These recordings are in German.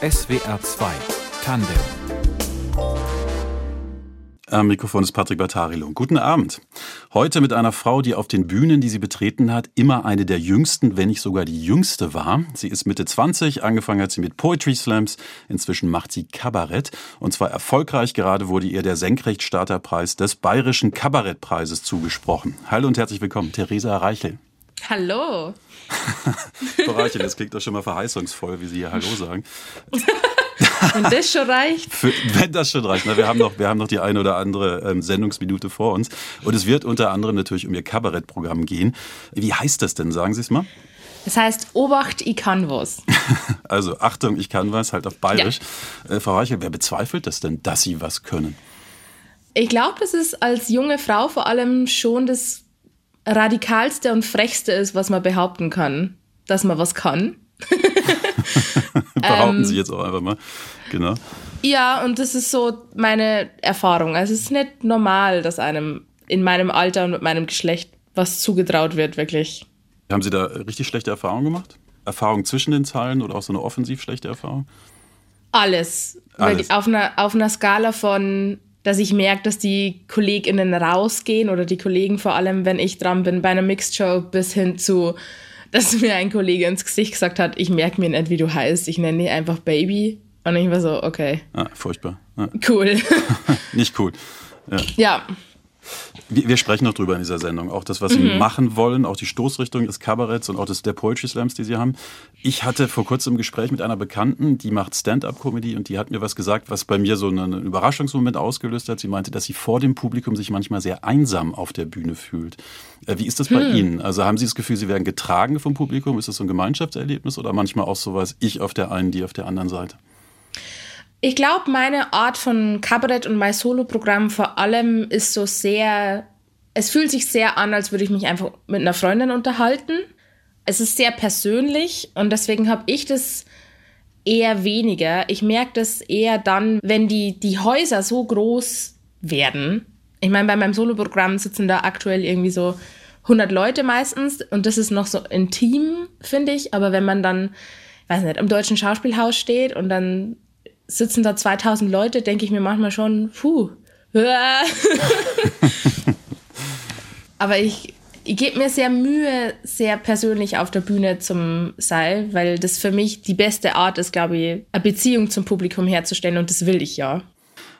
SWR 2 Tandem am Mikrofon ist Patrick Bartarilo. Guten Abend. Heute mit einer Frau, die auf den Bühnen, die sie betreten hat, immer eine der jüngsten, wenn nicht sogar die jüngste war. Sie ist Mitte 20, angefangen hat sie mit Poetry Slams, inzwischen macht sie Kabarett und zwar erfolgreich. Gerade wurde ihr der Senkrechtstarterpreis des Bayerischen Kabarettpreises zugesprochen. Hallo und herzlich willkommen, Theresa Reichel. Hallo. Frau Reichel, das klingt doch schon mal verheißungsvoll, wie Sie hier Hallo sagen. Wenn das schon reicht. Für, wenn das schon reicht. Na, wir, haben noch, wir haben noch die eine oder andere ähm, Sendungsminute vor uns. Und es wird unter anderem natürlich um Ihr Kabarettprogramm gehen. Wie heißt das denn? Sagen Sie es mal. Das heißt, Obacht, ich kann was. also, Achtung, ich kann was, halt auf Bayerisch. Ja. Äh, Frau Reichel, wer bezweifelt das denn, dass Sie was können? Ich glaube, dass es als junge Frau vor allem schon das radikalste und frechste ist, was man behaupten kann, dass man was kann. Behaupten ähm, Sie jetzt auch einfach mal. Genau. Ja, und das ist so meine Erfahrung. Also es ist nicht normal, dass einem in meinem Alter und mit meinem Geschlecht was zugetraut wird, wirklich. Haben Sie da richtig schlechte Erfahrungen gemacht? Erfahrung zwischen den Zeilen oder auch so eine offensiv schlechte Erfahrung? Alles. Alles. Auf, einer, auf einer Skala von, dass ich merke, dass die KollegInnen rausgehen oder die Kollegen vor allem, wenn ich dran bin, bei einer Mixed Show bis hin zu dass mir ein Kollege ins Gesicht gesagt hat, ich merke mir nicht, wie du heißt, ich nenne dich einfach Baby. Und ich war so, okay. Ah, furchtbar. Ja. Cool. Nicht cool. Ja. ja. Wir, wir, sprechen noch drüber in dieser Sendung. Auch das, was Sie mhm. machen wollen, auch die Stoßrichtung des Kabaretts und auch des, der Poetry Slams, die Sie haben. Ich hatte vor kurzem ein Gespräch mit einer Bekannten, die macht Stand-up-Comedy und die hat mir was gesagt, was bei mir so einen Überraschungsmoment ausgelöst hat. Sie meinte, dass sie vor dem Publikum sich manchmal sehr einsam auf der Bühne fühlt. Äh, wie ist das bei hm. Ihnen? Also haben Sie das Gefühl, Sie werden getragen vom Publikum? Ist das so ein Gemeinschaftserlebnis oder manchmal auch sowas, ich auf der einen, die auf der anderen Seite? Ich glaube, meine Art von Kabarett und mein Solo-Programm vor allem ist so sehr, es fühlt sich sehr an, als würde ich mich einfach mit einer Freundin unterhalten. Es ist sehr persönlich und deswegen habe ich das eher weniger. Ich merke das eher dann, wenn die, die Häuser so groß werden. Ich meine, bei meinem Solo-Programm sitzen da aktuell irgendwie so 100 Leute meistens und das ist noch so intim, finde ich. Aber wenn man dann, weiß nicht, im Deutschen Schauspielhaus steht und dann sitzen da 2000 Leute, denke ich mir manchmal schon, puh. Aber ich, ich gebe mir sehr Mühe, sehr persönlich auf der Bühne zum Seil, weil das für mich die beste Art ist, glaube ich, eine Beziehung zum Publikum herzustellen und das will ich ja.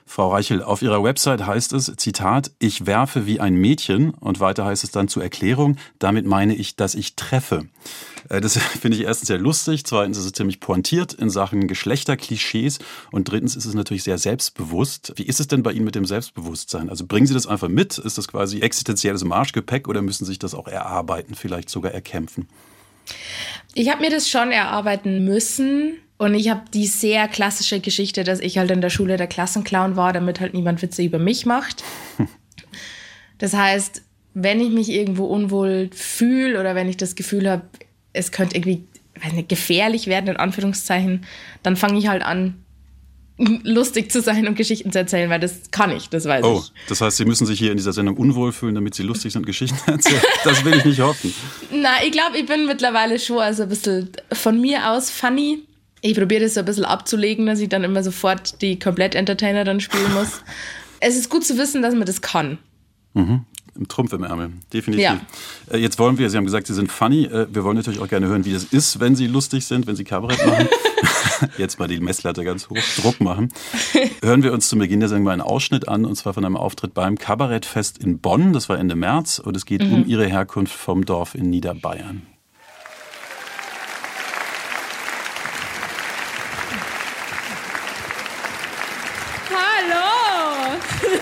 Frau Reichel, auf Ihrer Website heißt es, Zitat, ich werfe wie ein Mädchen und weiter heißt es dann zur Erklärung, damit meine ich, dass ich treffe. Äh, das finde ich erstens sehr lustig, zweitens ist es ziemlich pointiert in Sachen Geschlechterklischees und drittens ist es natürlich sehr selbstbewusst. Wie ist es denn bei Ihnen mit dem Selbstbewusstsein? Also bringen Sie das einfach mit? Ist das quasi existenzielles Marschgepäck oder müssen Sie sich das auch erarbeiten, vielleicht sogar erkämpfen? Ich habe mir das schon erarbeiten müssen. Und ich habe die sehr klassische Geschichte, dass ich halt in der Schule der Klassenclown war, damit halt niemand Witze über mich macht. Das heißt, wenn ich mich irgendwo unwohl fühle oder wenn ich das Gefühl habe, es könnte irgendwie nicht, gefährlich werden, in Anführungszeichen, dann fange ich halt an, lustig zu sein und Geschichten zu erzählen, weil das kann ich, das weiß oh, ich. Oh, das heißt, Sie müssen sich hier in dieser Sendung unwohl fühlen, damit Sie lustig sind und Geschichten erzählen. Das will ich nicht hoffen. Na, ich glaube, ich bin mittlerweile schon also ein bisschen von mir aus funny ich probiere das so ein bisschen abzulegen, dass ich dann immer sofort die Komplett-Entertainer dann spielen muss. es ist gut zu wissen, dass man das kann. Mhm. Trumpf im Ärmel, definitiv. Ja. Äh, jetzt wollen wir, Sie haben gesagt, Sie sind funny. Äh, wir wollen natürlich auch gerne hören, wie das ist, wenn Sie lustig sind, wenn Sie Kabarett machen. Jetzt mal die Messlatte ganz hoch, Druck machen. Hören wir uns zum Beginn der Sendung mal einen Ausschnitt an, und zwar von einem Auftritt beim Kabarettfest in Bonn. Das war Ende März und es geht mhm. um Ihre Herkunft vom Dorf in Niederbayern.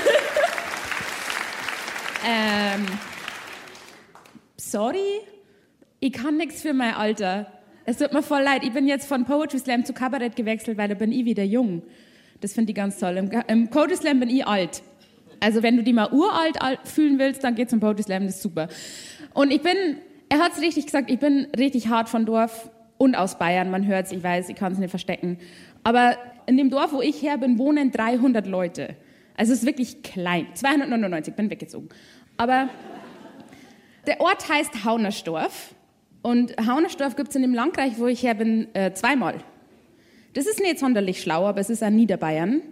Ähm, sorry, ich kann nichts für mein Alter. Es tut mir voll leid. Ich bin jetzt von Poetry Slam zu Kabarett gewechselt, weil da bin ich wieder jung. Das finde ich ganz toll. Im, Im Poetry Slam bin ich alt. Also wenn du die mal uralt fühlen willst, dann geh zum Poetry Slam, das ist super. Und ich bin, er hat es richtig gesagt, ich bin richtig hart von Dorf und aus Bayern. Man hört es, ich weiß, ich kann es nicht verstecken. Aber in dem Dorf, wo ich her bin, wohnen 300 Leute. Also es ist wirklich klein. 299, bin weggezogen. Aber der Ort heißt Haunersdorf. Und Haunersdorf gibt es in dem Landkreis, wo ich her bin, äh, zweimal. Das ist nicht sonderlich schlau, aber es ist ein Niederbayern.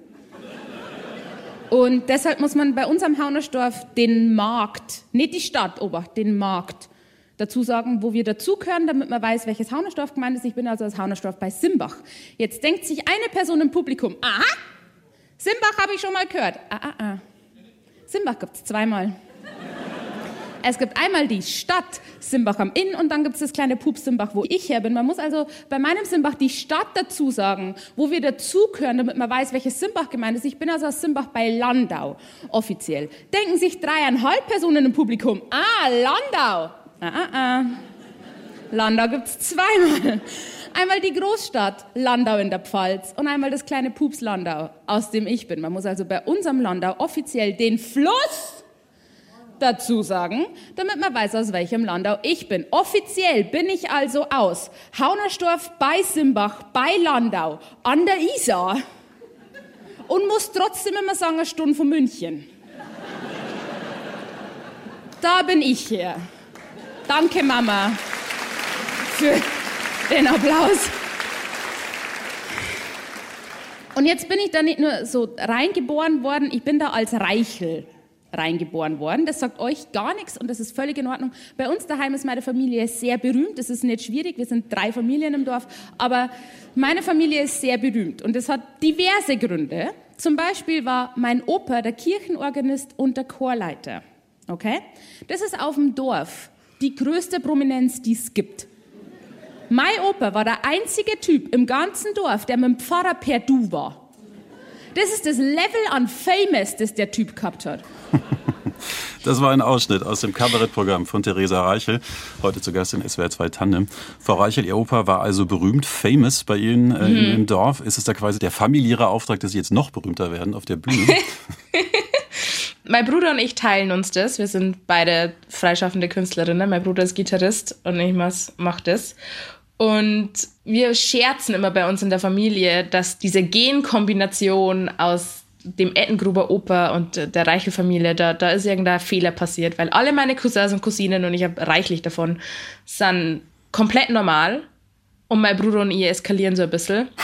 Und deshalb muss man bei uns am Haunersdorf den Markt, nicht die Stadt, obacht, den Markt dazu sagen, wo wir dazugehören, damit man weiß, welches Haunersdorf gemeint ist. Ich bin also aus Haunersdorf bei Simbach. Jetzt denkt sich eine Person im Publikum, aha, Simbach habe ich schon mal gehört. Ah, ah, ah. Simbach gibt es zweimal. Es gibt einmal die Stadt Simbach am Inn und dann gibt es das kleine Pup Simbach, wo ich her bin. Man muss also bei meinem Simbach die Stadt dazu sagen, wo wir dazugehören, damit man weiß, welches Simbach gemeint ist. Ich bin also aus Simbach bei Landau, offiziell. Denken sich dreieinhalb Personen im Publikum, ah, Landau. Ah, ah, ah. Landau gibt es zweimal. Einmal die Großstadt Landau in der Pfalz und einmal das kleine Pups Landau, aus dem ich bin. Man muss also bei unserem Landau offiziell den Fluss dazu sagen, damit man weiß, aus welchem Landau ich bin. Offiziell bin ich also aus Haunersdorf bei Simbach bei Landau an der Isar und muss trotzdem immer sagen, eine Stunde von München. Da bin ich hier. Danke, Mama, für den Applaus. Und jetzt bin ich da nicht nur so reingeboren worden, ich bin da als Reichel reingeboren worden. Das sagt euch gar nichts und das ist völlig in Ordnung. Bei uns daheim ist meine Familie sehr berühmt. Das ist nicht schwierig. Wir sind drei Familien im Dorf. Aber meine Familie ist sehr berühmt und das hat diverse Gründe. Zum Beispiel war mein Opa der Kirchenorganist und der Chorleiter. Okay? Das ist auf dem Dorf die größte Prominenz, die es gibt. Mein Opa war der einzige Typ im ganzen Dorf, der mit dem Pfarrer per Du war. Das ist das Level an Famous, das der Typ gehabt hat. Das war ein Ausschnitt aus dem Kabarettprogramm von Theresa Reichel, heute zu Gast in SWR 2 Tandem. Frau Reichel, Ihr Opa war also berühmt, famous bei Ihnen äh, mhm. im Dorf. Ist es da quasi der familiäre Auftrag, dass Sie jetzt noch berühmter werden auf der Bühne? mein Bruder und ich teilen uns das. Wir sind beide freischaffende Künstlerinnen. Mein Bruder ist Gitarrist und ich mache das. Und wir scherzen immer bei uns in der Familie, dass diese Genkombination aus dem Ettengruber Opa und der Reichel-Familie, da, da ist irgendein Fehler passiert, weil alle meine Cousins und Cousinen, und ich habe reichlich davon, sind komplett normal. Und mein Bruder und ich eskalieren so ein bisschen.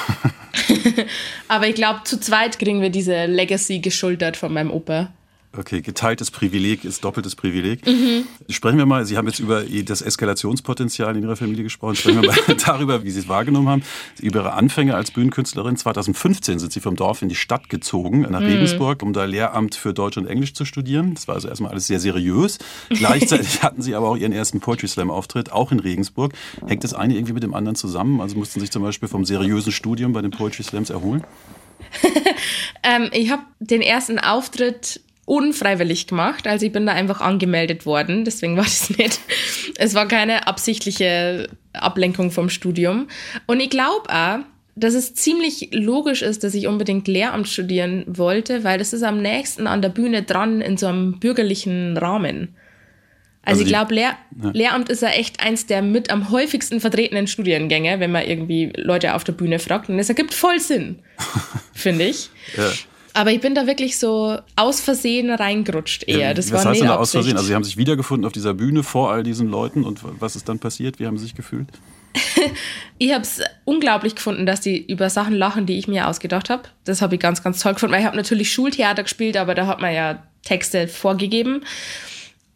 Aber ich glaube, zu zweit kriegen wir diese Legacy geschultert von meinem Opa. Okay, geteiltes Privileg ist doppeltes Privileg. Mhm. Sprechen wir mal, Sie haben jetzt über das Eskalationspotenzial in Ihrer Familie gesprochen. Sprechen wir mal darüber, wie Sie es wahrgenommen haben. Über Ihre Anfänge als Bühnenkünstlerin. 2015 sind Sie vom Dorf in die Stadt gezogen, nach mhm. Regensburg, um da Lehramt für Deutsch und Englisch zu studieren. Das war also erstmal alles sehr seriös. Gleichzeitig hatten Sie aber auch Ihren ersten Poetry Slam Auftritt, auch in Regensburg. Hängt das eine irgendwie mit dem anderen zusammen? Also mussten Sie sich zum Beispiel vom seriösen Studium bei den Poetry Slams erholen? ähm, ich habe den ersten Auftritt unfreiwillig gemacht. Also ich bin da einfach angemeldet worden, deswegen war das nicht. Es war keine absichtliche Ablenkung vom Studium. Und ich glaube auch, dass es ziemlich logisch ist, dass ich unbedingt Lehramt studieren wollte, weil das ist am nächsten an der Bühne dran in so einem bürgerlichen Rahmen. Also, also ich glaube, Lehr ja. Lehramt ist ja echt eins der mit am häufigsten vertretenen Studiengänge, wenn man irgendwie Leute auf der Bühne fragt. Und es ergibt voll Sinn, finde ich. Ja. Aber ich bin da wirklich so aus Versehen reingerutscht eher. Das was war heißt denn da aus Versehen? Also Sie haben sich wiedergefunden auf dieser Bühne vor all diesen Leuten und was ist dann passiert? Wie haben Sie sich gefühlt? ich habe es unglaublich gefunden, dass die über Sachen lachen, die ich mir ausgedacht habe. Das habe ich ganz, ganz toll gefunden, weil ich habe natürlich Schultheater gespielt, aber da hat man ja Texte vorgegeben.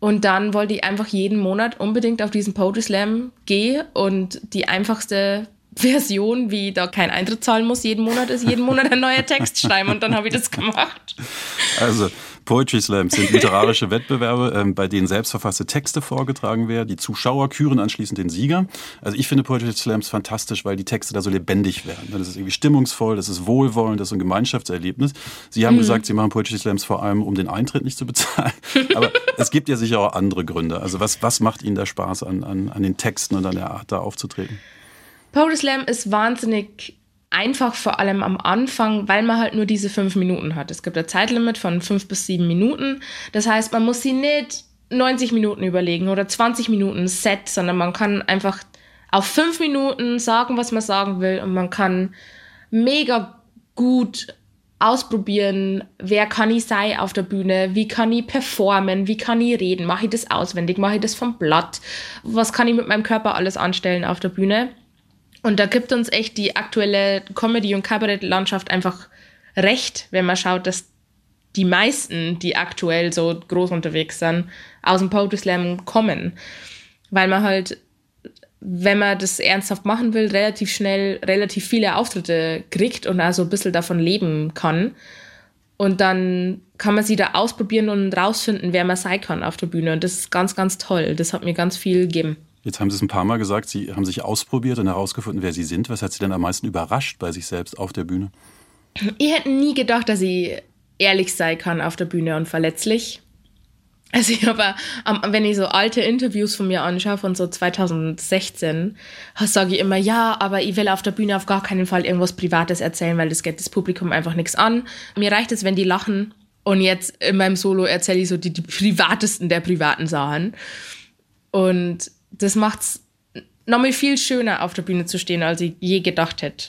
Und dann wollte ich einfach jeden Monat unbedingt auf diesen Poetry Slam gehen und die einfachste Version, wie da kein Eintritt zahlen muss, jeden Monat ist jeden Monat ein neuer Text schreiben und dann habe ich das gemacht. Also Poetry Slams sind literarische Wettbewerbe, ähm, bei denen selbstverfasste Texte vorgetragen werden. Die Zuschauer küren anschließend den Sieger. Also ich finde Poetry Slams fantastisch, weil die Texte da so lebendig werden. Das ist irgendwie stimmungsvoll, das ist wohlwollend, das ist ein Gemeinschaftserlebnis. Sie haben mhm. gesagt, Sie machen Poetry Slams vor allem, um den Eintritt nicht zu bezahlen. Aber es gibt ja sicher auch andere Gründe. Also was, was macht Ihnen da Spaß an, an, an den Texten und an der Art, da aufzutreten? Poetry Slam ist wahnsinnig einfach, vor allem am Anfang, weil man halt nur diese fünf Minuten hat. Es gibt ein Zeitlimit von fünf bis sieben Minuten. Das heißt, man muss sie nicht 90 Minuten überlegen oder 20 Minuten Set, sondern man kann einfach auf fünf Minuten sagen, was man sagen will und man kann mega gut ausprobieren, wer kann ich sein auf der Bühne, wie kann ich performen, wie kann ich reden, mache ich das auswendig, mache ich das vom Blatt, was kann ich mit meinem Körper alles anstellen auf der Bühne. Und da gibt uns echt die aktuelle Comedy- und Kabarettlandschaft einfach recht, wenn man schaut, dass die meisten, die aktuell so groß unterwegs sind, aus dem Poetry Slam kommen. Weil man halt, wenn man das ernsthaft machen will, relativ schnell relativ viele Auftritte kriegt und also ein bisschen davon leben kann. Und dann kann man sie da ausprobieren und rausfinden, wer man sein kann auf der Bühne. Und das ist ganz, ganz toll. Das hat mir ganz viel gegeben. Jetzt haben Sie es ein paar Mal gesagt, Sie haben sich ausprobiert und herausgefunden, wer Sie sind. Was hat Sie denn am meisten überrascht bei sich selbst auf der Bühne? Ich hätte nie gedacht, dass ich ehrlich sein kann auf der Bühne und verletzlich. Also ich habe, wenn ich so alte Interviews von mir anschaue, von so 2016, sage ich immer, ja, aber ich will auf der Bühne auf gar keinen Fall irgendwas Privates erzählen, weil das geht das Publikum einfach nichts an. Mir reicht es, wenn die lachen. Und jetzt in meinem Solo erzähle ich so die, die privatesten der privaten Sachen. Und das macht es nochmal viel schöner, auf der Bühne zu stehen, als ich je gedacht hätte.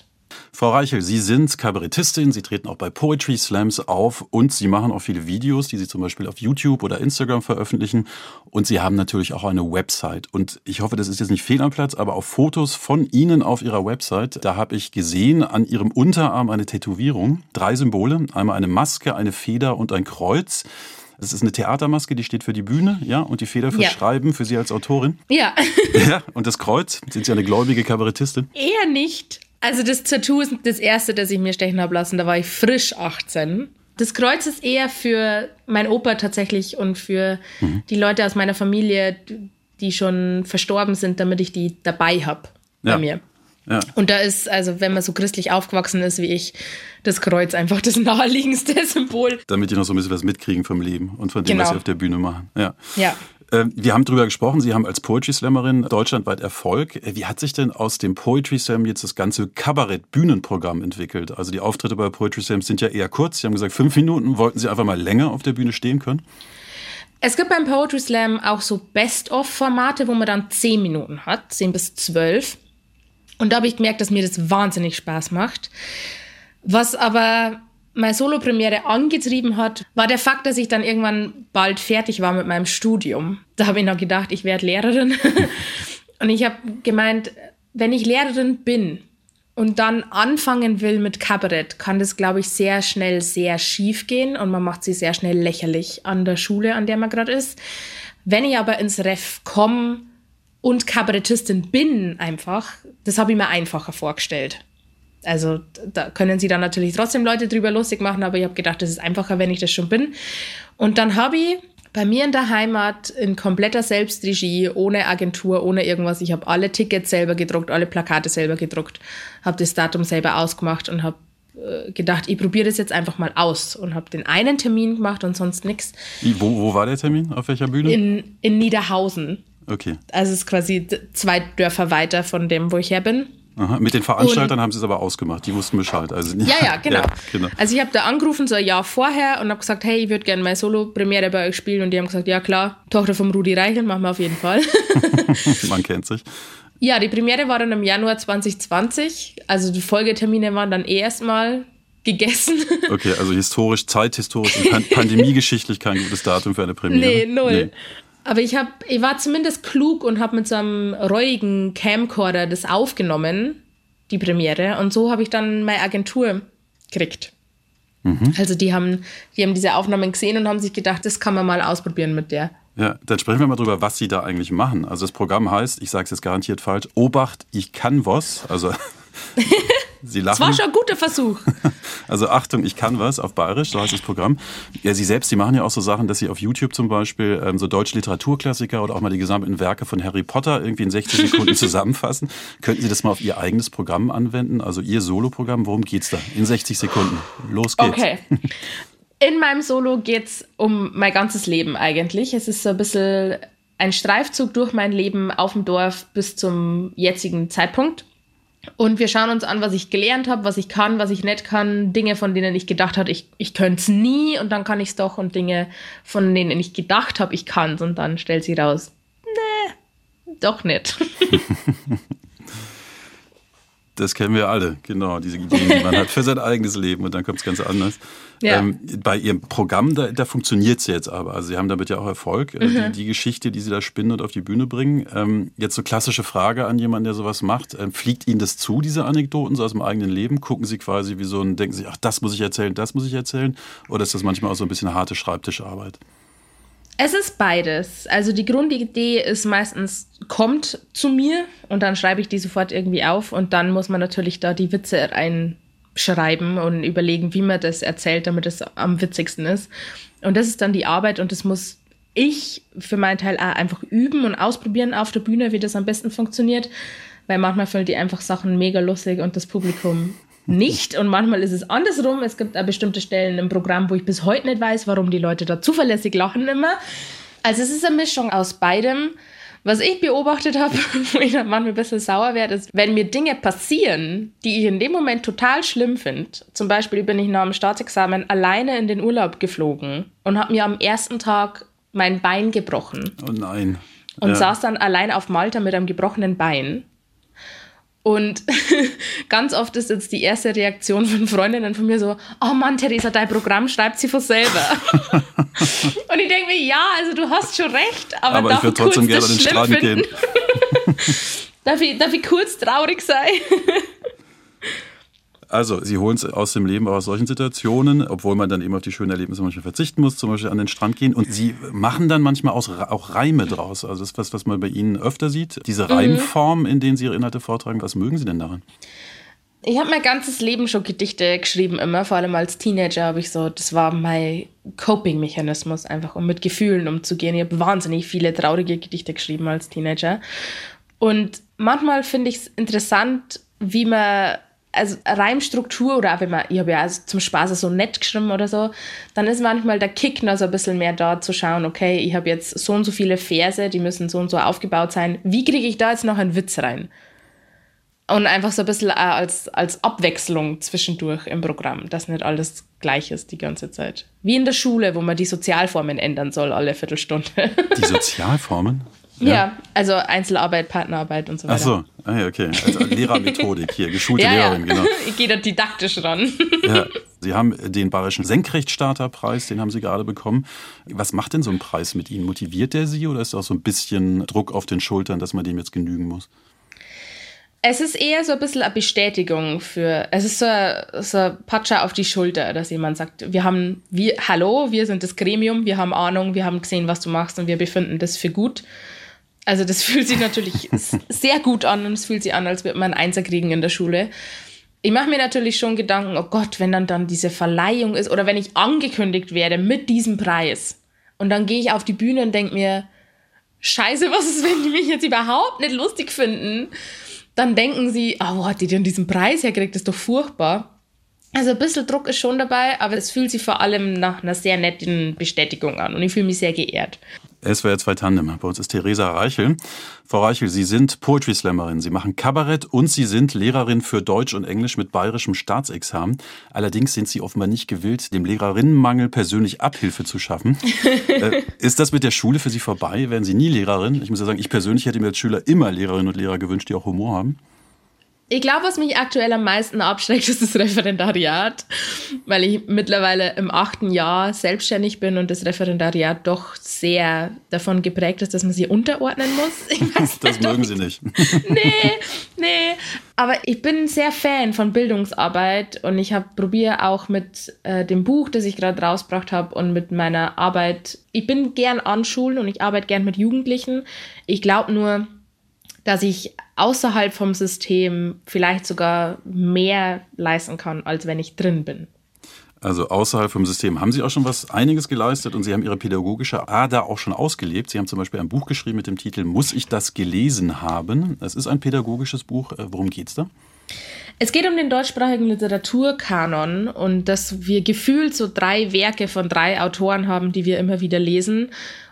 Frau Reichel, Sie sind Kabarettistin, Sie treten auch bei Poetry Slams auf und Sie machen auch viele Videos, die Sie zum Beispiel auf YouTube oder Instagram veröffentlichen. Und Sie haben natürlich auch eine Website. Und ich hoffe, das ist jetzt nicht fehl am Platz, aber auf Fotos von Ihnen auf Ihrer Website, da habe ich gesehen an Ihrem Unterarm eine Tätowierung. Drei Symbole, einmal eine Maske, eine Feder und ein Kreuz. Das ist eine Theatermaske, die steht für die Bühne, ja, und die Feder für ja. Schreiben, für Sie als Autorin. Ja. ja. Und das Kreuz, sind Sie eine gläubige Kabarettistin? Eher nicht. Also das Tattoo ist das erste, das ich mir stechen habe lassen. Da war ich frisch 18. Das Kreuz ist eher für mein Opa tatsächlich und für mhm. die Leute aus meiner Familie, die schon verstorben sind, damit ich die dabei habe bei ja. mir. Ja. Und da ist, also wenn man so christlich aufgewachsen ist wie ich, das Kreuz einfach das naheliegendste Symbol. Damit die noch so ein bisschen was mitkriegen vom Leben und von dem, genau. was sie auf der Bühne machen. Ja. ja. Ähm, wir haben darüber gesprochen, Sie haben als Poetry Slammerin deutschlandweit Erfolg. Äh, wie hat sich denn aus dem Poetry Slam jetzt das ganze Kabarett-Bühnenprogramm entwickelt? Also die Auftritte bei Poetry Slam sind ja eher kurz. Sie haben gesagt, fünf Minuten. Wollten Sie einfach mal länger auf der Bühne stehen können? Es gibt beim Poetry Slam auch so Best-of-Formate, wo man dann zehn Minuten hat, zehn bis zwölf. Und da habe ich gemerkt, dass mir das wahnsinnig Spaß macht. Was aber meine Solo-Premiere angetrieben hat, war der Fakt, dass ich dann irgendwann bald fertig war mit meinem Studium. Da habe ich noch gedacht, ich werde Lehrerin. und ich habe gemeint, wenn ich Lehrerin bin und dann anfangen will mit Kabarett, kann das, glaube ich, sehr schnell sehr schief gehen und man macht sie sehr schnell lächerlich an der Schule, an der man gerade ist. Wenn ich aber ins Ref komme und Kabarettistin bin einfach, das habe ich mir einfacher vorgestellt. Also da können sie dann natürlich trotzdem Leute drüber lustig machen, aber ich habe gedacht, das ist einfacher, wenn ich das schon bin. Und dann habe ich bei mir in der Heimat in kompletter Selbstregie, ohne Agentur, ohne irgendwas. Ich habe alle Tickets selber gedruckt, alle Plakate selber gedruckt, habe das Datum selber ausgemacht und habe äh, gedacht, ich probiere das jetzt einfach mal aus und habe den einen Termin gemacht und sonst nichts. Wo, wo war der Termin? Auf welcher Bühne? In, in Niederhausen. Okay. Also es ist quasi zwei Dörfer weiter von dem, wo ich her bin. Aha, mit den Veranstaltern und, haben sie es aber ausgemacht, die wussten Bescheid. Also, ja, ja, genau. Ja, genau. Also ich habe da angerufen so ein Jahr vorher und habe gesagt, hey, ich würde gerne meine Solo-Premiere bei euch spielen und die haben gesagt, ja klar, Tochter vom Rudi Reichel, machen wir auf jeden Fall. Man kennt sich. Ja, die Premiere war dann im Januar 2020, also die Folgetermine waren dann eh erstmal gegessen. Okay, also historisch, zeithistorisch und pandemiegeschichtlich kein gutes Datum für eine Premiere. Nee, null. Nee. Aber ich, hab, ich war zumindest klug und habe mit so einem reuigen Camcorder das aufgenommen, die Premiere. Und so habe ich dann meine Agentur gekriegt. Mhm. Also die haben, die haben diese Aufnahmen gesehen und haben sich gedacht, das kann man mal ausprobieren mit der. Ja, dann sprechen wir mal drüber, was Sie da eigentlich machen. Also das Programm heißt, ich sage es jetzt garantiert falsch, Obacht, ich kann was. Also Sie lachen. Das war schon ein guter Versuch. Also Achtung, ich kann was auf Bayerisch, so heißt das Programm. Ja, Sie selbst, Sie machen ja auch so Sachen, dass Sie auf YouTube zum Beispiel ähm, so deutsche Literaturklassiker oder auch mal die gesamten Werke von Harry Potter irgendwie in 60 Sekunden zusammenfassen. Könnten Sie das mal auf Ihr eigenes Programm anwenden, also Ihr Solo-Programm? Worum geht's da? In 60 Sekunden. Los geht's. Okay. In meinem Solo geht's um mein ganzes Leben eigentlich. Es ist so ein bisschen ein Streifzug durch mein Leben auf dem Dorf bis zum jetzigen Zeitpunkt. Und wir schauen uns an, was ich gelernt habe, was ich kann, was ich nicht kann, Dinge, von denen ich gedacht habe, ich, ich könnte es nie und dann kann ich es doch und Dinge, von denen ich gedacht habe, ich kann es und dann stellt sie raus, nee, doch nicht. Das kennen wir alle, genau, diese Ideen, die man hat für sein eigenes Leben und dann kommt es ganz anders. Ja. Ähm, bei Ihrem Programm, da, da funktioniert es jetzt aber. Also Sie haben damit ja auch Erfolg. Äh, mhm. Die, die, Geschichte, die Sie da spinnen und auf die Bühne bringen. Ähm, jetzt so klassische Frage an jemanden, der sowas macht. Ähm, fliegt Ihnen das zu, diese Anekdoten so aus dem eigenen Leben? Gucken Sie quasi wie so ein, denken Sie, ach, das muss ich erzählen, das muss ich erzählen? Oder ist das manchmal auch so ein bisschen harte Schreibtischarbeit? Es ist beides. Also die Grundidee ist meistens, kommt zu mir und dann schreibe ich die sofort irgendwie auf und dann muss man natürlich da die Witze reinschreiben und überlegen, wie man das erzählt, damit es am witzigsten ist. Und das ist dann die Arbeit und das muss ich für meinen Teil auch einfach üben und ausprobieren auf der Bühne, wie das am besten funktioniert, weil manchmal fällt die einfach Sachen mega lustig und das Publikum nicht. Und manchmal ist es andersrum. Es gibt auch bestimmte Stellen im Programm, wo ich bis heute nicht weiß, warum die Leute da zuverlässig lachen immer. Also es ist eine Mischung aus beidem. Was ich beobachtet habe, wo ich dann manchmal ein bisschen sauer werde, ist, wenn mir Dinge passieren, die ich in dem Moment total schlimm finde. Zum Beispiel bin ich nach dem Staatsexamen alleine in den Urlaub geflogen und habe mir am ersten Tag mein Bein gebrochen. Oh nein. Und ja. saß dann allein auf Malta mit einem gebrochenen Bein. Und ganz oft ist jetzt die erste Reaktion von Freundinnen von mir so, oh Mann, Theresa, dein Programm schreibt sie von selber. und ich denke mir, ja, also du hast schon recht, aber, aber ich würde trotzdem gerne den Strand gehen. darf, ich, darf ich kurz traurig sein? Also, sie holen es aus dem Leben, aus solchen Situationen, obwohl man dann eben auf die schönen Erlebnisse manchmal verzichten muss, zum Beispiel an den Strand gehen. Und sie machen dann manchmal auch Reime draus. Also, das ist was, was man bei Ihnen öfter sieht. Diese mhm. Reimform, in denen Sie Ihre Inhalte vortragen, was mögen Sie denn daran? Ich habe mein ganzes Leben schon Gedichte geschrieben, immer. Vor allem als Teenager habe ich so, das war mein Coping-Mechanismus, einfach um mit Gefühlen umzugehen. Ich habe wahnsinnig viele traurige Gedichte geschrieben als Teenager. Und manchmal finde ich es interessant, wie man also Reimstruktur oder auch wenn man, ich habe ja also zum Spaß so nett geschrieben oder so, dann ist manchmal der Kick noch so ein bisschen mehr da zu schauen, okay, ich habe jetzt so und so viele Verse, die müssen so und so aufgebaut sein. Wie kriege ich da jetzt noch einen Witz rein? Und einfach so ein bisschen als, als Abwechslung zwischendurch im Programm, dass nicht alles gleich ist die ganze Zeit. Wie in der Schule, wo man die Sozialformen ändern soll alle Viertelstunde. Die Sozialformen? Ja. ja, also Einzelarbeit, Partnerarbeit und so weiter. Ach so, ah, okay. Also Lehrermethodik hier, geschulte ja, Lehrerin, genau. Ich gehe da didaktisch ran. Ja. Sie haben den Bayerischen Senkrechtstarterpreis, den haben Sie gerade bekommen. Was macht denn so ein Preis mit Ihnen? Motiviert der Sie oder ist da auch so ein bisschen Druck auf den Schultern, dass man dem jetzt genügen muss? Es ist eher so ein bisschen eine Bestätigung für, es ist so ein, so ein Patscher auf die Schulter, dass jemand sagt, wir haben, wir, hallo, wir sind das Gremium, wir haben Ahnung, wir haben gesehen, was du machst und wir befinden das für gut. Also das fühlt sich natürlich sehr gut an und es fühlt sich an, als würde man einen Einser kriegen in der Schule. Ich mache mir natürlich schon Gedanken, oh Gott, wenn dann dann diese Verleihung ist oder wenn ich angekündigt werde mit diesem Preis und dann gehe ich auf die Bühne und denke mir, scheiße, was ist, wenn die mich jetzt überhaupt nicht lustig finden? Dann denken sie, oh, hat die denn diesen Preis hergekriegt? Das ist doch furchtbar. Also ein bisschen Druck ist schon dabei, aber es fühlt sich vor allem nach einer sehr netten Bestätigung an und ich fühle mich sehr geehrt. SWR 2 Tandem. Bei uns ist Theresa Reichel. Frau Reichel, Sie sind Poetry Slammerin, Sie machen Kabarett und Sie sind Lehrerin für Deutsch und Englisch mit bayerischem Staatsexamen. Allerdings sind Sie offenbar nicht gewillt, dem Lehrerinnenmangel persönlich Abhilfe zu schaffen. äh, ist das mit der Schule für Sie vorbei? Werden Sie nie Lehrerin? Ich muss ja sagen, ich persönlich hätte mir als Schüler immer Lehrerinnen und Lehrer gewünscht, die auch Humor haben. Ich glaube, was mich aktuell am meisten abschreckt, ist das Referendariat, weil ich mittlerweile im achten Jahr selbstständig bin und das Referendariat doch sehr davon geprägt ist, dass man sich unterordnen muss. das mögen Sie nicht. nee, nee. Aber ich bin sehr Fan von Bildungsarbeit und ich habe probiere auch mit äh, dem Buch, das ich gerade rausgebracht habe und mit meiner Arbeit. Ich bin gern an Schulen und ich arbeite gern mit Jugendlichen. Ich glaube nur, dass ich außerhalb vom System vielleicht sogar mehr leisten kann, als wenn ich drin bin. Also außerhalb vom System haben Sie auch schon was einiges geleistet und Sie haben Ihre pädagogische Ader auch schon ausgelebt. Sie haben zum Beispiel ein Buch geschrieben mit dem Titel Muss ich das gelesen haben? Es ist ein pädagogisches Buch. Äh, worum geht es da? Es geht um den deutschsprachigen Literaturkanon und dass wir gefühlt so drei Werke von drei Autoren haben, die wir immer wieder lesen.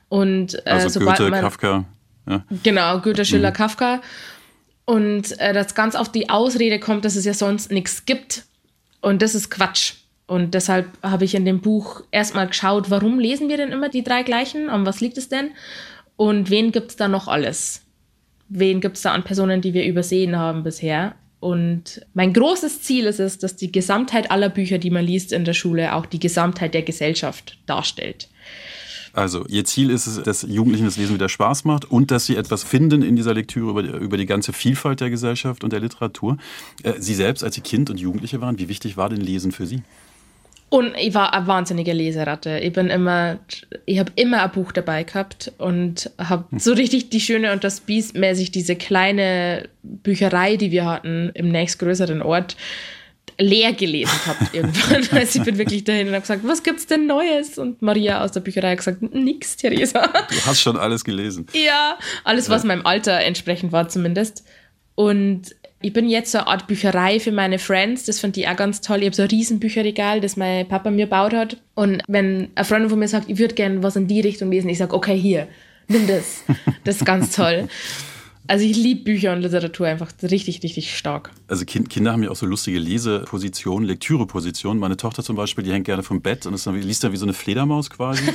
Und, äh, also Goethe, man, Kafka. Ja. Genau, Goethe, Schiller, mhm. Kafka. Und äh, das ganz auf die Ausrede kommt, dass es ja sonst nichts gibt. Und das ist Quatsch. Und deshalb habe ich in dem Buch erstmal geschaut, warum lesen wir denn immer die drei gleichen? An was liegt es denn? Und wen gibt es da noch alles? Wen gibt es da an Personen, die wir übersehen haben bisher? Und mein großes Ziel ist es, dass die Gesamtheit aller Bücher, die man liest in der Schule, auch die Gesamtheit der Gesellschaft darstellt. Also, Ihr Ziel ist es, dass Jugendlichen das Lesen wieder Spaß macht und dass sie etwas finden in dieser Lektüre über die, über die ganze Vielfalt der Gesellschaft und der Literatur. Äh, sie selbst, als Sie Kind und Jugendliche waren, wie wichtig war denn Lesen für Sie? Und ich war eine wahnsinnige Leseratte. Ich bin immer, ich habe immer ein Buch dabei gehabt und habe so richtig die Schöne und das Biest mäßig diese kleine Bücherei, die wir hatten im nächstgrößeren Ort, leer gelesen gehabt irgendwann. Also ich bin wirklich dahin und habe gesagt, was gibt's denn Neues? Und Maria aus der Bücherei hat gesagt, nix, Theresa. Du hast schon alles gelesen. Ja, alles, was meinem Alter entsprechend war zumindest. Und ich bin jetzt so eine Art Bücherei für meine Friends. Das fand ich auch ganz toll. Ich habe so ein riesen Bücherregal, das mein Papa mir gebaut hat. Und wenn eine Freundin von mir sagt, ich würde gerne was in die Richtung lesen, ich sage, okay, hier, nimm das. Das ist ganz toll. Also ich liebe Bücher und Literatur einfach richtig, richtig stark. Also kind, Kinder haben ja auch so lustige Lesepositionen, Lektürepositionen. Meine Tochter zum Beispiel, die hängt gerne vom Bett und ist dann, liest dann wie so eine Fledermaus quasi.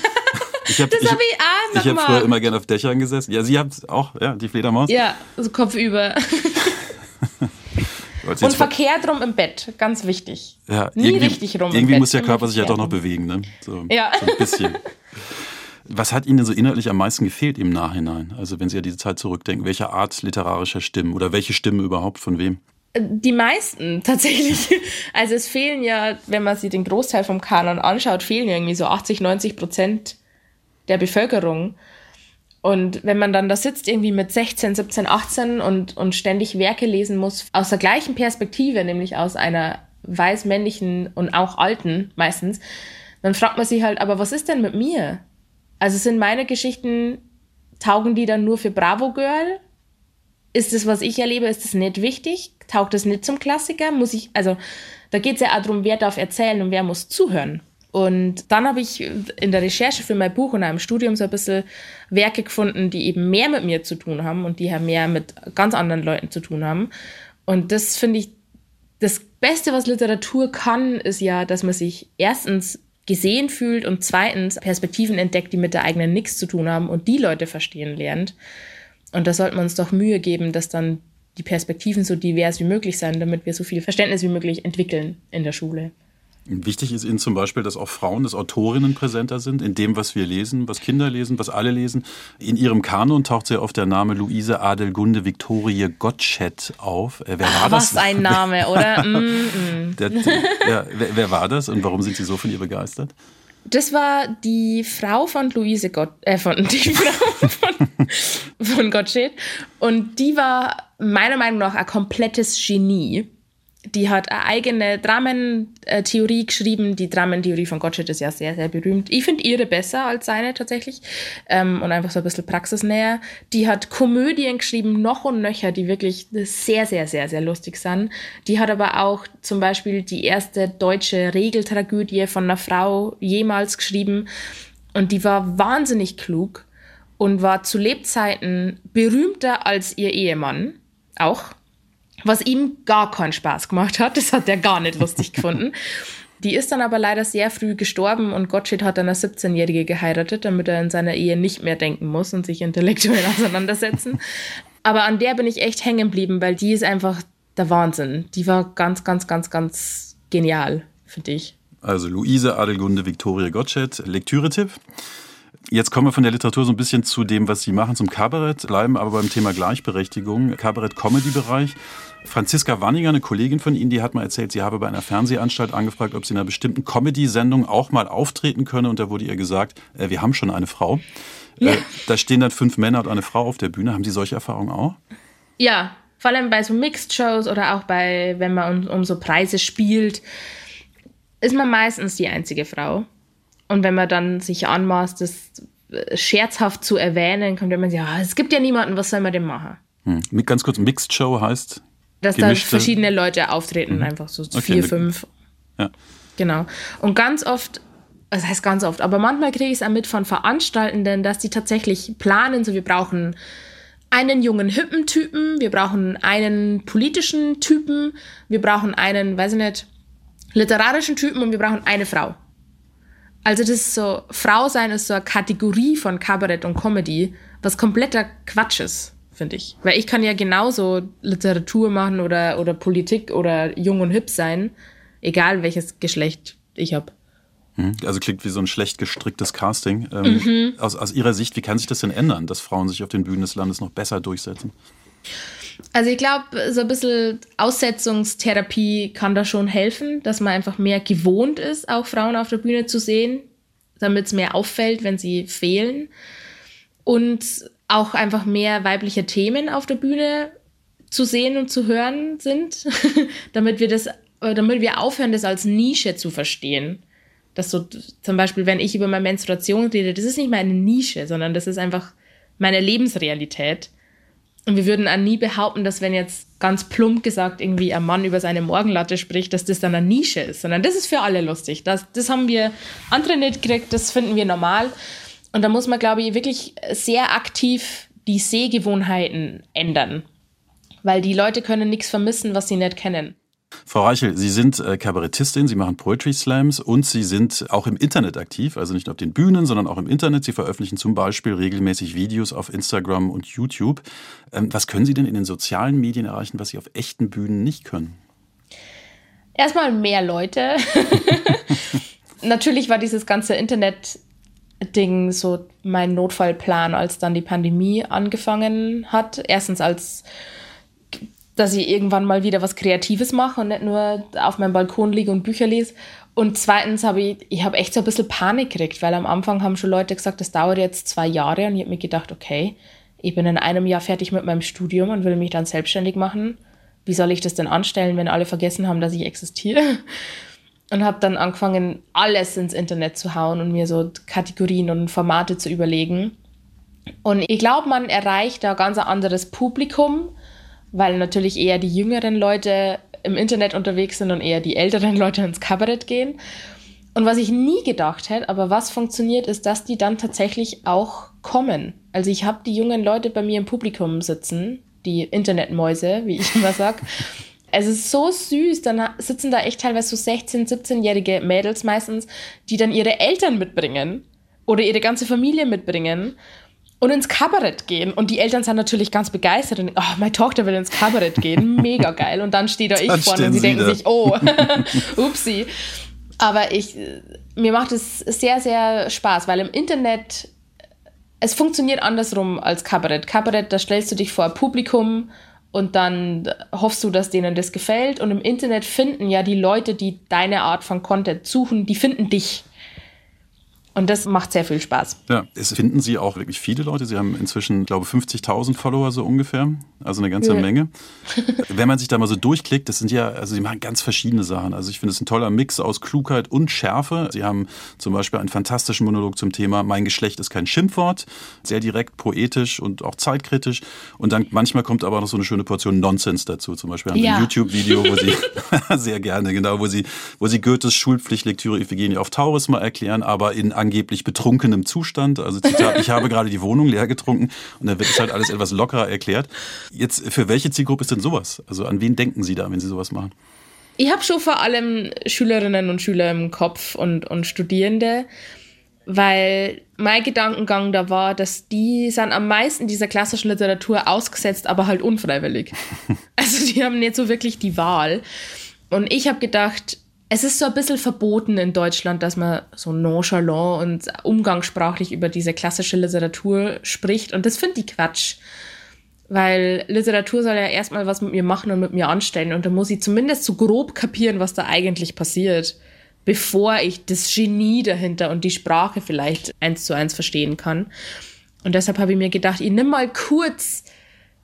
Ich hab, das habe ich auch Ich habe früher immer gerne auf Dächern gesessen. Ja, sie hat auch, ja, die Fledermaus. Ja, so kopfüber. Und verkehrt rum im Bett, ganz wichtig. Ja, Nie richtig rum. Irgendwie muss der Körper sich ja doch noch bewegen, ne? So, Ja. so ein bisschen. Was hat Ihnen so inhaltlich am meisten gefehlt im Nachhinein? Also wenn Sie an diese Zeit zurückdenken, welche Art literarischer Stimmen oder welche Stimmen überhaupt von wem? rum. Die meisten tatsächlich. Also es fehlen ja, wenn man sich den Großteil vom Kanon anschaut, fehlen ja irgendwie so 80, 90 Prozent der Bevölkerung. Und wenn man dann da sitzt, irgendwie mit 16, 17, 18 und, und ständig Werke lesen muss, aus der gleichen Perspektive, nämlich aus einer weiß-männlichen und auch alten meistens, dann fragt man sich halt, aber was ist denn mit mir? Also sind meine Geschichten, taugen die dann nur für Bravo Girl? Ist das, was ich erlebe, ist das nicht wichtig? Taugt das nicht zum Klassiker? Muss ich, also da geht es ja auch darum, wer darf erzählen und wer muss zuhören. Und dann habe ich in der Recherche für mein Buch und auch im Studium so ein bisschen Werke gefunden, die eben mehr mit mir zu tun haben und die ja mehr mit ganz anderen Leuten zu tun haben. Und das finde ich, das Beste, was Literatur kann, ist ja, dass man sich erstens gesehen fühlt und zweitens Perspektiven entdeckt, die mit der eigenen nichts zu tun haben und die Leute verstehen lernt. Und da sollten wir uns doch Mühe geben, dass dann die Perspektiven so divers wie möglich sein, damit wir so viel Verständnis wie möglich entwickeln in der Schule. Wichtig ist Ihnen zum Beispiel, dass auch Frauen, dass Autorinnen präsenter sind in dem, was wir lesen, was Kinder lesen, was alle lesen. In Ihrem Kanon taucht sehr oft der Name Luise Adelgunde Viktorie Gottsched auf. Äh, wer war Ah, Was das? ein Name, oder? Mm, mm. Der, ja, wer, wer war das und warum sind Sie so von ihr begeistert? Das war die Frau von Luise Gott, äh, von, die Frau von, von Gottsched. Und die war meiner Meinung nach ein komplettes Genie. Die hat eine eigene Dramentheorie geschrieben. Die Dramentheorie von Gottsched ist ja sehr, sehr berühmt. Ich finde ihre besser als seine tatsächlich. Ähm, und einfach so ein bisschen praxisnäher. Die hat Komödien geschrieben, noch und nöcher, die wirklich sehr, sehr, sehr, sehr lustig sind. Die hat aber auch zum Beispiel die erste deutsche Regeltragödie von einer Frau jemals geschrieben. Und die war wahnsinnig klug und war zu Lebzeiten berühmter als ihr Ehemann. Auch was ihm gar keinen Spaß gemacht hat. Das hat er gar nicht lustig gefunden. Die ist dann aber leider sehr früh gestorben und Gottsched hat dann eine 17-Jährige geheiratet, damit er in seiner Ehe nicht mehr denken muss und sich intellektuell auseinandersetzen. Aber an der bin ich echt hängen geblieben, weil die ist einfach der Wahnsinn. Die war ganz, ganz, ganz, ganz genial, finde ich. Also Luise Adelgunde Viktorie Gottsched, Lektüretipp. Jetzt kommen wir von der Literatur so ein bisschen zu dem, was Sie machen, zum Kabarett, bleiben aber beim Thema Gleichberechtigung, Kabarett-Comedy-Bereich. Franziska Wanniger, eine Kollegin von Ihnen, die hat mal erzählt, sie habe bei einer Fernsehanstalt angefragt, ob sie in einer bestimmten Comedy-Sendung auch mal auftreten könne. Und da wurde ihr gesagt, äh, wir haben schon eine Frau. Ja. Äh, da stehen dann fünf Männer und eine Frau auf der Bühne. Haben Sie solche Erfahrungen auch? Ja, vor allem bei so Mixed-Shows oder auch bei, wenn man um, um so Preise spielt, ist man meistens die einzige Frau. Und wenn man dann sich anmaßt, das äh, scherzhaft zu erwähnen, kommt immer, ja, es gibt ja niemanden, was soll man denn machen? Hm. Ganz kurz, Mixed Show heißt? Dass da verschiedene Leute auftreten, einfach so Okay, vier, fünf. Ja. Genau. Und ganz oft, das heißt ganz oft, aber manchmal kriege ich es auch mit von Veranstaltenden, dass die tatsächlich planen, so wir brauchen einen jungen hippen Typen, wir brauchen einen politischen Typen, wir brauchen einen, weiß ich nicht, literarischen Typen und wir brauchen eine Frau. Also das ist so, Frau sein ist so eine Kategorie von Kabarett und Comedy, was kompletter Quatsch ist, finde ich. Weil ich kann ja genauso Literatur machen oder, oder Politik oder jung und hip sein, egal welches Geschlecht ich habe. Hm, also klingt wie so ein schlecht gestricktes Casting. Ähm, mhm. aus, aus Ihrer Sicht, wie kann sich das denn ändern, dass Frauen sich auf den Bühnen des Landes noch besser durchsetzen? Also ich glaube, so ein bisschen Aussetzungstherapie kann da schon helfen, dass man einfach mehr gewohnt ist, auch Frauen auf der Bühne zu sehen, damit es mehr auffällt, wenn sie fehlen. Und auch einfach mehr weibliche Themen auf der Bühne zu sehen und zu hören sind, damit wir das, damit wir aufhören, das als Nische zu verstehen. Dass so zum Beispiel, wenn ich über meine Menstruation rede, das ist nicht meine Nische, sondern das ist einfach meine Lebensrealität. Und wir würden auch nie behaupten, dass wenn jetzt ganz plump gesagt irgendwie ein Mann über seine Morgenlatte spricht, dass das dann eine Nische ist, sondern das ist für alle lustig. Das, das haben wir andere nicht gekriegt, das finden wir normal. Und da muss man, glaube ich, wirklich sehr aktiv die Sehgewohnheiten ändern. Weil die Leute können nichts vermissen, was sie nicht kennen. Frau Reichel, Sie sind äh, Kabarettistin, Sie machen Poetry Slams und Sie sind auch im Internet aktiv, also nicht nur auf den Bühnen, sondern auch im Internet. Sie veröffentlichen zum Beispiel regelmäßig Videos auf Instagram und YouTube. Ähm, was können Sie denn in den sozialen Medien erreichen, was Sie auf echten Bühnen nicht können? Erstmal mehr Leute. Natürlich war dieses ganze Internet Ding so mein Notfallplan, als dann die Pandemie angefangen hat. Erstens als dass ich irgendwann mal wieder was Kreatives mache und nicht nur auf meinem Balkon liege und Bücher lese. Und zweitens habe ich, ich habe echt so ein bisschen Panik gekriegt, weil am Anfang haben schon Leute gesagt, das dauert jetzt zwei Jahre und ich habe mir gedacht, okay, ich bin in einem Jahr fertig mit meinem Studium und will mich dann selbstständig machen. Wie soll ich das denn anstellen, wenn alle vergessen haben, dass ich existiere? Und habe dann angefangen, alles ins Internet zu hauen und mir so Kategorien und Formate zu überlegen. Und ich glaube, man erreicht da ganz ein anderes Publikum, weil natürlich eher die jüngeren Leute im Internet unterwegs sind und eher die älteren Leute ins Kabarett gehen. Und was ich nie gedacht hätte, aber was funktioniert, ist, dass die dann tatsächlich auch kommen. Also ich habe die jungen Leute bei mir im Publikum sitzen, die Internetmäuse, wie ich immer sag. Es ist so süß, dann sitzen da echt teilweise so 16-, 17-jährige Mädels meistens, die dann ihre Eltern mitbringen oder ihre ganze Familie mitbringen und ins Kabarett gehen. Und die Eltern sind natürlich ganz begeistert und, oh, meine Tochter will ins Kabarett gehen, mega geil. Und dann steht da ich vorne und sie, sie denken da. sich, oh, upsi. Aber ich, mir macht es sehr, sehr Spaß, weil im Internet, es funktioniert andersrum als Kabarett. Kabarett, da stellst du dich vor Publikum und dann hoffst du, dass denen das gefällt. Und im Internet finden ja die Leute, die deine Art von Content suchen, die finden dich. Und das macht sehr viel Spaß. Ja, es finden Sie auch wirklich viele Leute. Sie haben inzwischen, glaube ich, 50.000 Follower so ungefähr. Also eine ganze ja. Menge. Wenn man sich da mal so durchklickt, das sind ja, also Sie machen ganz verschiedene Sachen. Also ich finde es ein toller Mix aus Klugheit und Schärfe. Sie haben zum Beispiel einen fantastischen Monolog zum Thema Mein Geschlecht ist kein Schimpfwort. Sehr direkt, poetisch und auch zeitkritisch. Und dann manchmal kommt aber noch so eine schöne Portion Nonsens dazu. Zum Beispiel haben Sie ja. ein YouTube-Video, wo Sie, sehr gerne, genau, wo Sie, wo Sie Goethes Schulpflichtlektüre Iphigenie auf Tauris mal erklären, aber in angeblich betrunkenem Zustand. Also Zitat, ich habe gerade die Wohnung leer getrunken und dann wird es halt alles etwas lockerer erklärt. Jetzt, für welche Zielgruppe ist denn sowas? Also an wen denken Sie da, wenn Sie sowas machen? Ich habe schon vor allem Schülerinnen und Schüler im Kopf und, und Studierende, weil mein Gedankengang da war, dass die sind am meisten dieser klassischen Literatur ausgesetzt, aber halt unfreiwillig. also die haben nicht so wirklich die Wahl. Und ich habe gedacht, es ist so ein bisschen verboten in Deutschland, dass man so nonchalant und umgangssprachlich über diese klassische Literatur spricht. Und das finde ich Quatsch. Weil Literatur soll ja erstmal was mit mir machen und mit mir anstellen. Und da muss ich zumindest so grob kapieren, was da eigentlich passiert, bevor ich das Genie dahinter und die Sprache vielleicht eins zu eins verstehen kann. Und deshalb habe ich mir gedacht, ich nimm mal kurz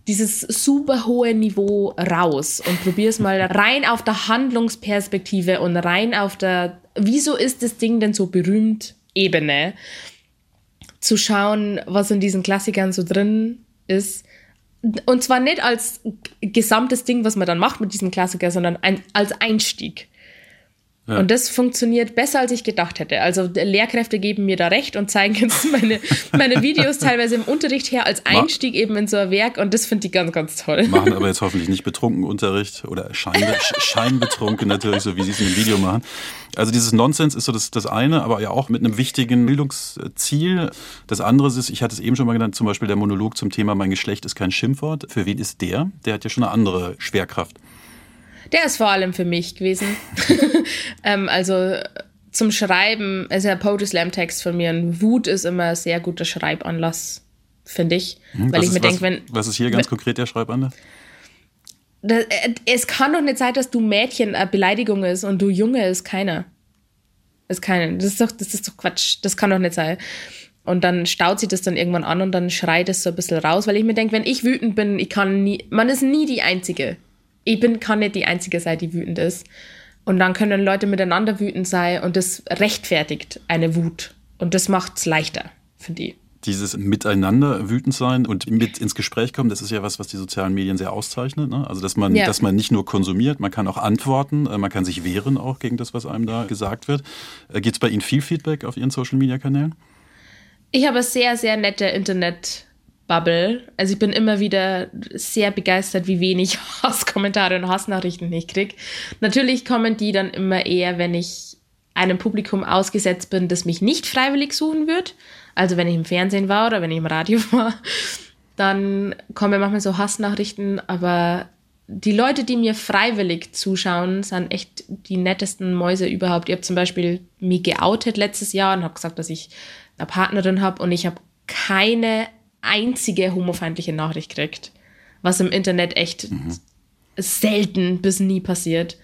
dieses super hohe Niveau raus und probier's mal rein auf der Handlungsperspektive und rein auf der, wieso ist das Ding denn so berühmt Ebene, zu schauen, was in diesen Klassikern so drin ist. Und zwar nicht als gesamtes Ding, was man dann macht mit diesem Klassiker, sondern ein, als Einstieg. Ja. Und das funktioniert besser, als ich gedacht hätte. Also Lehrkräfte geben mir da recht und zeigen jetzt meine, meine Videos teilweise im Unterricht her als Einstieg eben in so ein Werk und das finde ich ganz, ganz toll. Machen aber jetzt hoffentlich nicht betrunken Unterricht oder scheinbe scheinbetrunken natürlich, so wie sie es in dem Video machen. Also dieses Nonsens ist so das, das eine, aber ja auch mit einem wichtigen Bildungsziel. Das andere ist, ich hatte es eben schon mal genannt, zum Beispiel der Monolog zum Thema Mein Geschlecht ist kein Schimpfwort. Für wen ist der? Der hat ja schon eine andere Schwerkraft. Der ist vor allem für mich gewesen. ähm, also zum Schreiben, also der Poetry Slam Text von mir, ein Wut ist immer ein sehr guter Schreibanlass, finde ich. Hm, weil ich mir denke, wenn. Was ist hier ganz wenn, konkret der Schreibanlass? Das, äh, es kann doch nicht sein, dass du Mädchen eine Beleidigung ist und du Junge ist keiner. Ist keiner. Das ist doch, das ist doch Quatsch. Das kann doch nicht sein. Und dann staut sich das dann irgendwann an und dann schreit es so ein bisschen raus, weil ich mir denke, wenn ich wütend bin, ich kann nie, man ist nie die Einzige ich bin, kann nicht die Einzige sein, die wütend ist. Und dann können Leute miteinander wütend sein und das rechtfertigt eine Wut. Und das macht es leichter, finde ich. Dieses Miteinander wütend sein und mit ins Gespräch kommen, das ist ja was, was die sozialen Medien sehr auszeichnet. Ne? Also, dass man, ja. dass man nicht nur konsumiert, man kann auch antworten, äh, man kann sich wehren auch gegen das, was einem da gesagt wird. Äh, Gibt es bei Ihnen viel Feedback auf Ihren Social Media Kanälen? Ich habe sehr, sehr nette Internet- Bubble. Also ich bin immer wieder sehr begeistert, wie wenig Hasskommentare und Hassnachrichten ich kriege. Natürlich kommen die dann immer eher, wenn ich einem Publikum ausgesetzt bin, das mich nicht freiwillig suchen wird. Also wenn ich im Fernsehen war oder wenn ich im Radio war, dann kommen manchmal so Hassnachrichten, aber die Leute, die mir freiwillig zuschauen, sind echt die nettesten Mäuse überhaupt. Ich habe zum Beispiel mich geoutet letztes Jahr und habe gesagt, dass ich eine Partnerin habe und ich habe keine einzige homofeindliche Nachricht kriegt. Was im Internet echt mhm. selten bis nie passiert.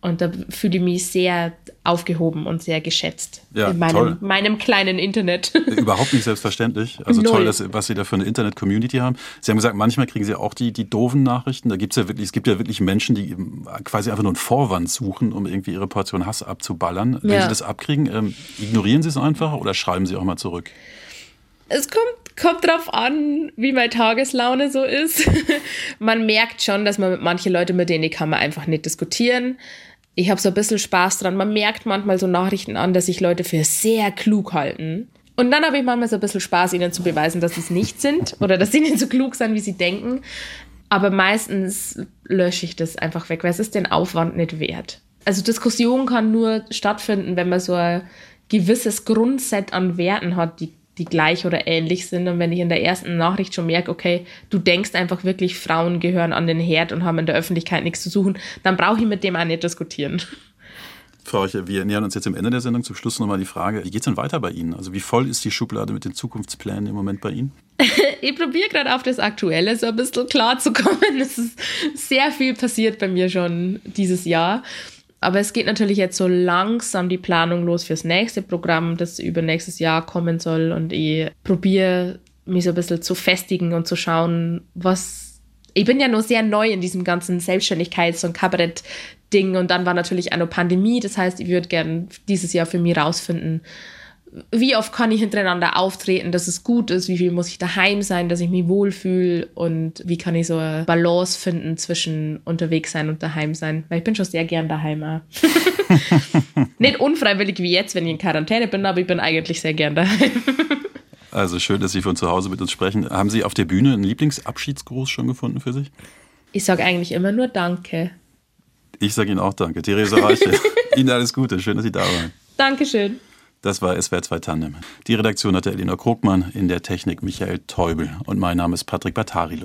Und da fühle ich mich sehr aufgehoben und sehr geschätzt ja, in meinem, meinem, kleinen Internet. Überhaupt nicht selbstverständlich. Also Null. toll, dass, was Sie da für eine Internet-Community haben. Sie haben gesagt, manchmal kriegen Sie auch die, die doofen Nachrichten. Da gibt's ja wirklich, es gibt ja wirklich Menschen, die quasi einfach nur einen Vorwand suchen, um irgendwie ihre Portion Hass abzuballern. Wenn ja. Sie das abkriegen, ähm, ignorieren Sie es einfach oder schreiben Sie auch mal zurück? Es kommt, kommt drauf an, wie meine Tageslaune so ist. man merkt schon, dass man mit manchen Leuten, mit denen kann man einfach nicht diskutieren. Ich habe so ein bisschen Spaß dran. Man merkt manchmal so Nachrichten an, dass sich Leute für sehr klug halten. Und dann habe ich manchmal so ein bisschen Spaß, ihnen zu beweisen, dass sie es nicht sind oder dass sie nicht so klug sind, wie sie denken. Aber meistens lösche ich das einfach weg, weil es ist den Aufwand nicht wert. Also Diskussion kann nur stattfinden, wenn man so ein gewisses Grundset an Werten hat, die die gleich oder ähnlich sind. Und wenn ich in der ersten Nachricht schon merke, okay, du denkst einfach wirklich, Frauen gehören an den Herd und haben in der Öffentlichkeit nichts zu suchen, dann brauche ich mit dem auch nicht diskutieren. Frau Eiche, wir nähern uns jetzt am Ende der Sendung. Zum Schluss nochmal die Frage, wie geht es denn weiter bei Ihnen? Also wie voll ist die Schublade mit den Zukunftsplänen im Moment bei Ihnen? ich probiere gerade auf das Aktuelle so ein bisschen klar zu kommen. Es ist sehr viel passiert bei mir schon dieses Jahr. Aber es geht natürlich jetzt so langsam die Planung los fürs nächste Programm, das über nächstes Jahr kommen soll. Und ich probiere mich so ein bisschen zu festigen und zu schauen, was. Ich bin ja noch sehr neu in diesem ganzen Selbstständigkeits- und Kabarett-Ding. Und dann war natürlich noch Pandemie. Das heißt, ich würde gerne dieses Jahr für mich rausfinden, wie oft kann ich hintereinander auftreten, dass es gut ist, wie viel muss ich daheim sein, dass ich mich wohlfühle und wie kann ich so eine Balance finden zwischen unterwegs sein und daheim sein, weil ich bin schon sehr gern daheim. Nicht unfreiwillig wie jetzt, wenn ich in Quarantäne bin, aber ich bin eigentlich sehr gern daheim. also schön, dass Sie von zu Hause mit uns sprechen. Haben Sie auf der Bühne einen Lieblingsabschiedsgruß schon gefunden für sich? Ich sage eigentlich immer nur Danke. Ich sage Ihnen auch Danke. Theresa Reiche, Ihnen alles Gute. Schön, dass Sie da waren. Dankeschön. Das war SWR 2 Tandem. Die Redaktion hatte Elena Krugmann, in der Technik Michael Teubel und mein Name ist Patrick Bartarilo.